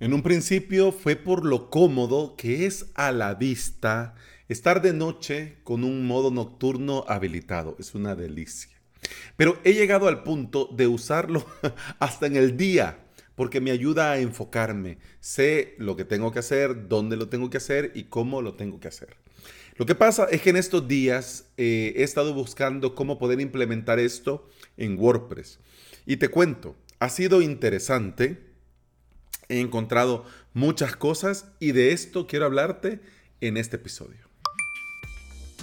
En un principio fue por lo cómodo que es a la vista estar de noche con un modo nocturno habilitado. Es una delicia. Pero he llegado al punto de usarlo hasta en el día porque me ayuda a enfocarme. Sé lo que tengo que hacer, dónde lo tengo que hacer y cómo lo tengo que hacer. Lo que pasa es que en estos días eh, he estado buscando cómo poder implementar esto en WordPress. Y te cuento, ha sido interesante he encontrado muchas cosas y de esto quiero hablarte en este episodio.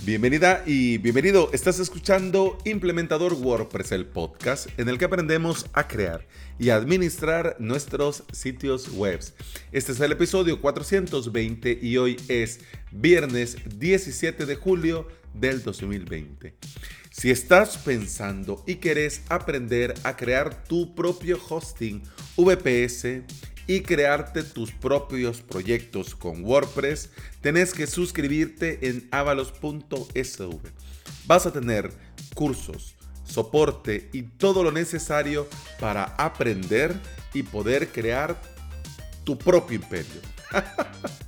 Bienvenida y bienvenido. Estás escuchando Implementador WordPress, el podcast en el que aprendemos a crear y administrar nuestros sitios web. Este es el episodio 420 y hoy es viernes 17 de julio del 2020. Si estás pensando y querés aprender a crear tu propio hosting VPS, y crearte tus propios proyectos con WordPress, tenés que suscribirte en avalos.sv. Vas a tener cursos, soporte y todo lo necesario para aprender y poder crear tu propio imperio.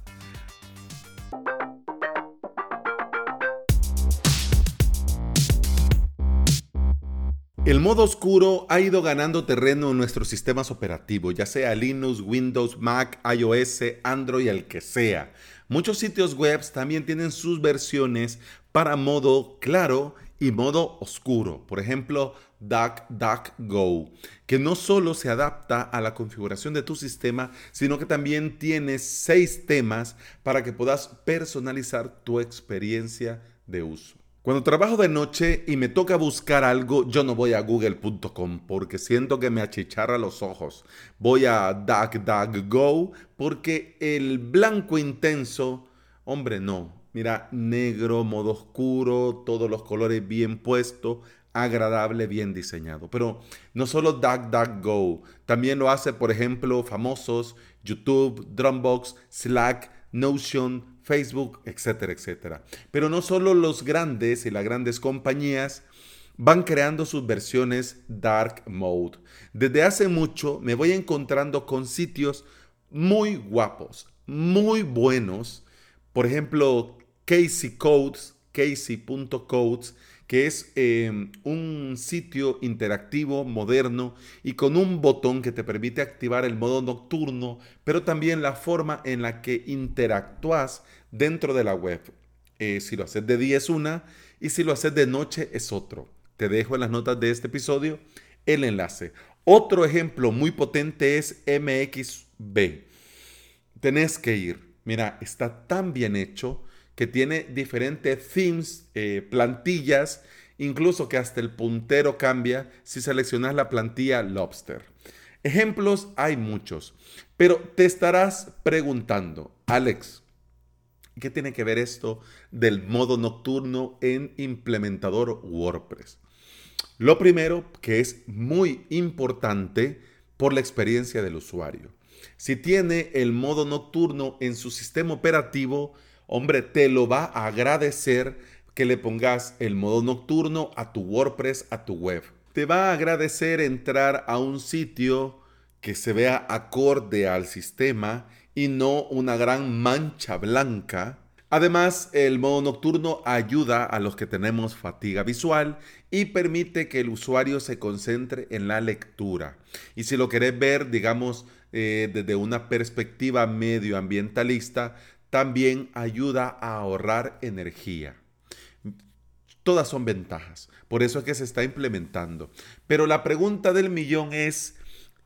El modo oscuro ha ido ganando terreno en nuestros sistemas operativos, ya sea Linux, Windows, Mac, iOS, Android, el que sea. Muchos sitios web también tienen sus versiones para modo claro y modo oscuro. Por ejemplo, DuckDuckGo, que no solo se adapta a la configuración de tu sistema, sino que también tiene seis temas para que puedas personalizar tu experiencia de uso. Cuando trabajo de noche y me toca buscar algo, yo no voy a google.com porque siento que me achicharra los ojos. Voy a DuckDuckGo porque el blanco intenso, hombre, no. Mira, negro, modo oscuro, todos los colores bien puestos, agradable, bien diseñado. Pero no solo DuckDuckGo, también lo hace, por ejemplo, famosos YouTube, Drumbox, Slack, Notion, Facebook, etcétera, etcétera. Pero no solo los grandes y las grandes compañías van creando sus versiones dark mode. Desde hace mucho me voy encontrando con sitios muy guapos, muy buenos. Por ejemplo, Casey Codes, casey.codes, que es em, un sitio interactivo, moderno y con un botón que te permite activar el modo nocturno, pero también la forma en la que interactúas dentro de la web. Eh, si lo haces de día es una y si lo haces de noche es otro. Te dejo en las notas de este episodio el enlace. Otro ejemplo muy potente es MXB. Tenés que ir. Mira, está tan bien hecho que tiene diferentes themes, eh, plantillas, incluso que hasta el puntero cambia si seleccionas la plantilla Lobster. Ejemplos hay muchos, pero te estarás preguntando, Alex, ¿qué tiene que ver esto del modo nocturno en implementador WordPress? Lo primero, que es muy importante por la experiencia del usuario. Si tiene el modo nocturno en su sistema operativo, hombre, te lo va a agradecer que le pongas el modo nocturno a tu WordPress, a tu web. Te va a agradecer entrar a un sitio que se vea acorde al sistema y no una gran mancha blanca. Además, el modo nocturno ayuda a los que tenemos fatiga visual y permite que el usuario se concentre en la lectura. Y si lo querés ver, digamos, eh, desde una perspectiva medioambientalista, también ayuda a ahorrar energía. Todas son ventajas, por eso es que se está implementando. Pero la pregunta del millón es,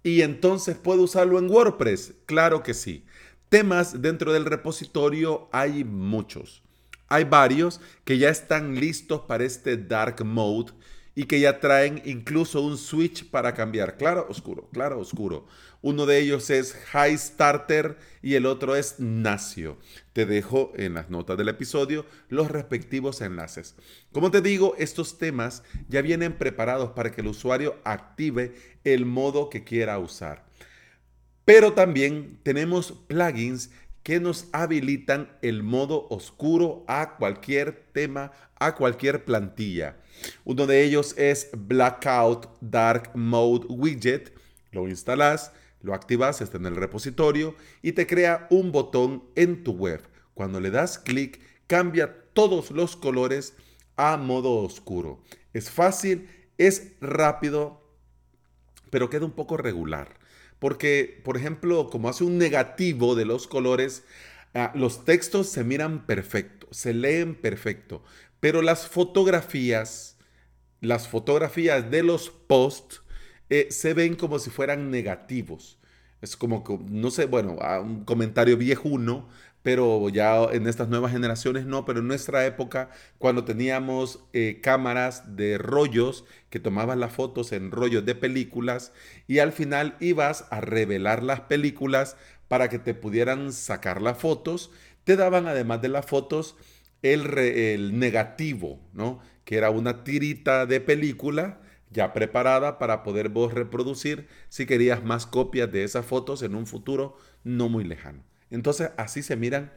¿y entonces puedo usarlo en WordPress? Claro que sí. Temas dentro del repositorio hay muchos. Hay varios que ya están listos para este dark mode y que ya traen incluso un switch para cambiar claro, oscuro, claro, oscuro. Uno de ellos es High Starter y el otro es Nacio. Te dejo en las notas del episodio los respectivos enlaces. Como te digo, estos temas ya vienen preparados para que el usuario active el modo que quiera usar. Pero también tenemos plugins que nos habilitan el modo oscuro a cualquier tema, a cualquier plantilla. Uno de ellos es Blackout Dark Mode Widget. Lo instalas, Lo activas, está en el repositorio y te crea un botón en tu web. Cuando le das clic, cambia todos los colores a modo oscuro. Es fácil, es rápido, pero queda un poco regular. Porque, por ejemplo, como hace un negativo de los colores, ah, los textos se miran perfecto, se leen perfecto, pero las fotografías, las fotografías de los posts eh, se ven como si fueran negativos. Es como, no sé, bueno, un comentario viejuno, pero ya en estas nuevas generaciones no, pero en nuestra época, cuando teníamos eh, cámaras de rollos que tomaban las fotos en rollos de películas y al final ibas a revelar las películas para que te pudieran sacar las fotos, te daban además de las fotos el, el negativo, ¿no? Que era una tirita de película ya preparada para poder vos reproducir si querías más copias de esas fotos en un futuro no muy lejano. Entonces así se miran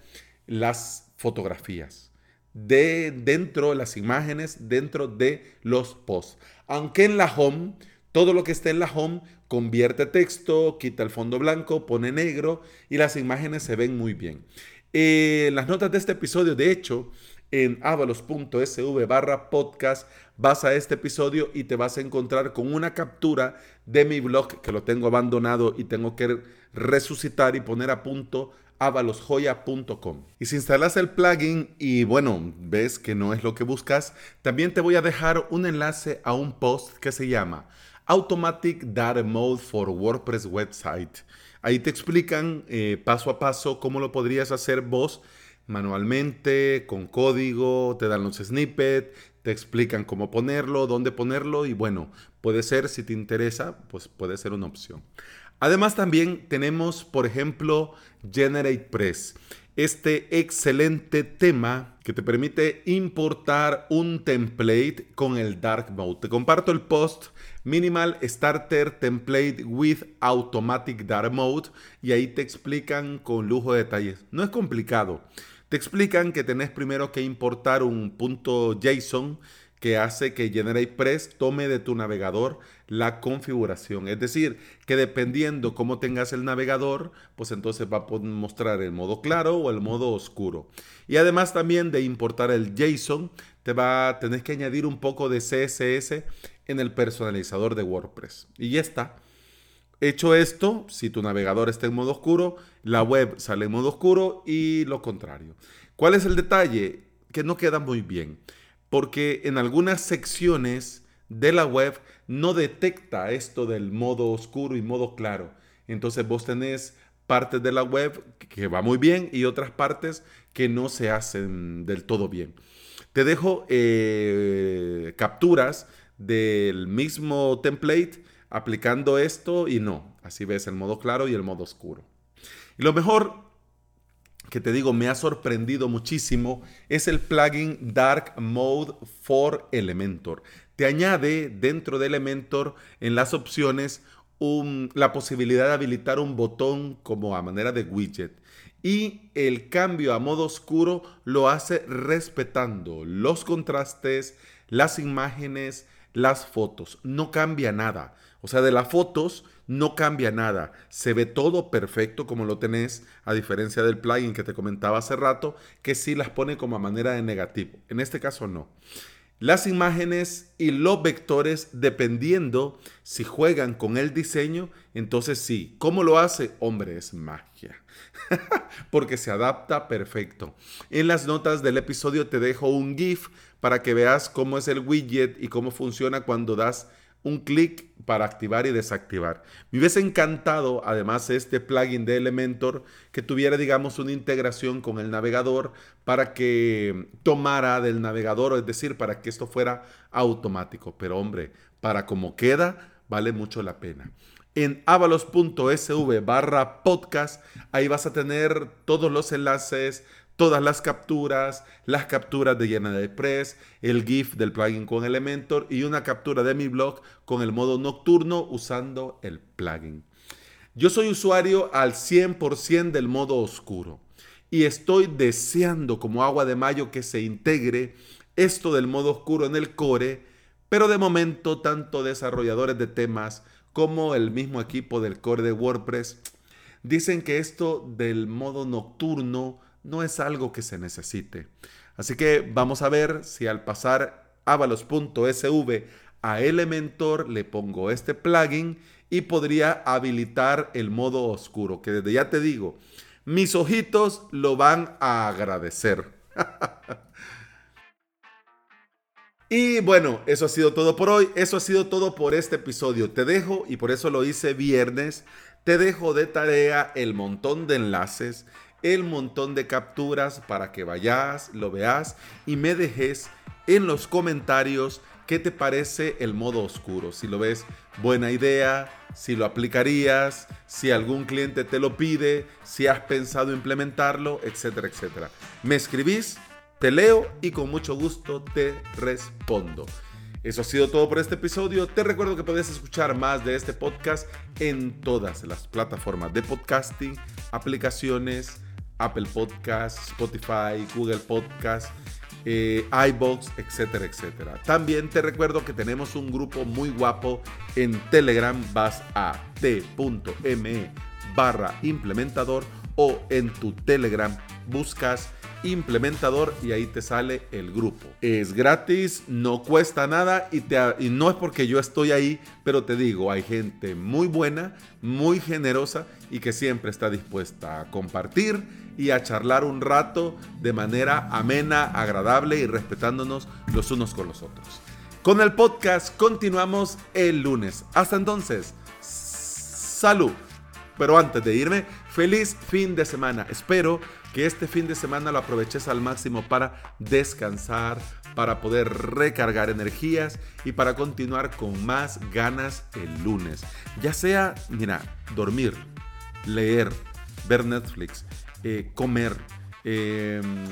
las fotografías de dentro de las imágenes, dentro de los posts. Aunque en la home, todo lo que esté en la home convierte texto, quita el fondo blanco, pone negro y las imágenes se ven muy bien. Eh, las notas de este episodio, de hecho, en avalos.sv barra podcast, vas a este episodio y te vas a encontrar con una captura de mi blog que lo tengo abandonado y tengo que resucitar y poner a punto avalosjoya.com. Y si instalas el plugin y bueno, ves que no es lo que buscas, también te voy a dejar un enlace a un post que se llama Automatic Data Mode for WordPress Website. Ahí te explican eh, paso a paso cómo lo podrías hacer vos manualmente, con código, te dan los snippets, te explican cómo ponerlo, dónde ponerlo y bueno, puede ser, si te interesa, pues puede ser una opción. Además también tenemos, por ejemplo, GeneratePress, este excelente tema que te permite importar un template con el Dark Mode. Te comparto el post Minimal Starter Template with Automatic Dark Mode y ahí te explican con lujo de detalles. No es complicado. Te explican que tenés primero que importar un punto JSON que hace que GeneratePress tome de tu navegador la configuración. Es decir, que dependiendo cómo tengas el navegador, pues entonces va a mostrar el modo claro o el modo oscuro. Y además también de importar el JSON, te va a que añadir un poco de CSS en el personalizador de WordPress. Y ya está. Hecho esto, si tu navegador está en modo oscuro, la web sale en modo oscuro y lo contrario. ¿Cuál es el detalle? Que no queda muy bien porque en algunas secciones de la web no detecta esto del modo oscuro y modo claro. Entonces vos tenés partes de la web que va muy bien y otras partes que no se hacen del todo bien. Te dejo eh, capturas del mismo template aplicando esto y no. Así ves el modo claro y el modo oscuro. Y lo mejor que te digo me ha sorprendido muchísimo es el plugin Dark Mode for Elementor. Te añade dentro de Elementor en las opciones la posibilidad de habilitar un botón como a manera de widget. Y el cambio a modo oscuro lo hace respetando los contrastes, las imágenes, las fotos. No cambia nada. O sea, de las fotos no cambia nada. Se ve todo perfecto como lo tenés, a diferencia del plugin que te comentaba hace rato, que sí las pone como a manera de negativo. En este caso no. Las imágenes y los vectores, dependiendo si juegan con el diseño, entonces sí. ¿Cómo lo hace? Hombre, es magia. Porque se adapta perfecto. En las notas del episodio te dejo un GIF para que veas cómo es el widget y cómo funciona cuando das un clic para activar y desactivar. Me hubiese encantado, además, este plugin de Elementor que tuviera, digamos, una integración con el navegador para que tomara del navegador, es decir, para que esto fuera automático. Pero hombre, para como queda, vale mucho la pena. En avalos.sv barra podcast, ahí vas a tener todos los enlaces, todas las capturas, las capturas de GeneratePress, el GIF del plugin con Elementor y una captura de mi blog con el modo nocturno usando el plugin. Yo soy usuario al 100% del modo oscuro y estoy deseando como agua de mayo que se integre esto del modo oscuro en el core, pero de momento tanto desarrolladores de temas como el mismo equipo del core de WordPress, dicen que esto del modo nocturno no es algo que se necesite. Así que vamos a ver si al pasar avalos.sv a Elementor le pongo este plugin y podría habilitar el modo oscuro, que desde ya te digo, mis ojitos lo van a agradecer. y bueno, eso ha sido todo por hoy, eso ha sido todo por este episodio. Te dejo, y por eso lo hice viernes, te dejo de tarea el montón de enlaces, el montón de capturas para que vayas, lo veas y me dejes en los comentarios qué te parece el modo oscuro. Si lo ves buena idea, si lo aplicarías, si algún cliente te lo pide, si has pensado implementarlo, etcétera, etcétera. Me escribís, te leo y con mucho gusto te respondo. Eso ha sido todo por este episodio. Te recuerdo que puedes escuchar más de este podcast en todas las plataformas de podcasting, aplicaciones, Apple Podcasts, Spotify, Google Podcasts eh, iBox, etcétera, etcétera. También te recuerdo que tenemos un grupo muy guapo en Telegram. Vas a t.me barra implementador o en tu Telegram buscas implementador y ahí te sale el grupo. Es gratis, no cuesta nada y, te, y no es porque yo estoy ahí, pero te digo, hay gente muy buena, muy generosa y que siempre está dispuesta a compartir y a charlar un rato de manera amena, agradable y respetándonos los unos con los otros. Con el podcast continuamos el lunes. Hasta entonces, salud. Pero antes de irme, feliz fin de semana. Espero que este fin de semana lo aproveches al máximo para descansar, para poder recargar energías y para continuar con más ganas el lunes. Ya sea, mira, dormir, leer, ver Netflix, eh, comer, em,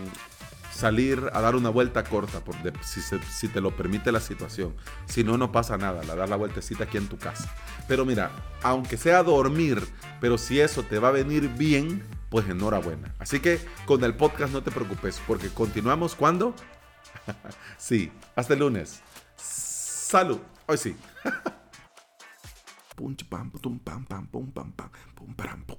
salir a dar una vuelta corta, si, te lo permite la situación. Si no, no pasa nada, la dar la vueltecita aquí en tu casa. Pero mira, aunque sea dormir, pero si eso te va a venir bien, pues enhorabuena. Así que con el podcast no te preocupes, porque continuamos cuando. sí, hasta el lunes. Salud. Hoy sí. pum pam pum pam pam pum pam pam pum pam pum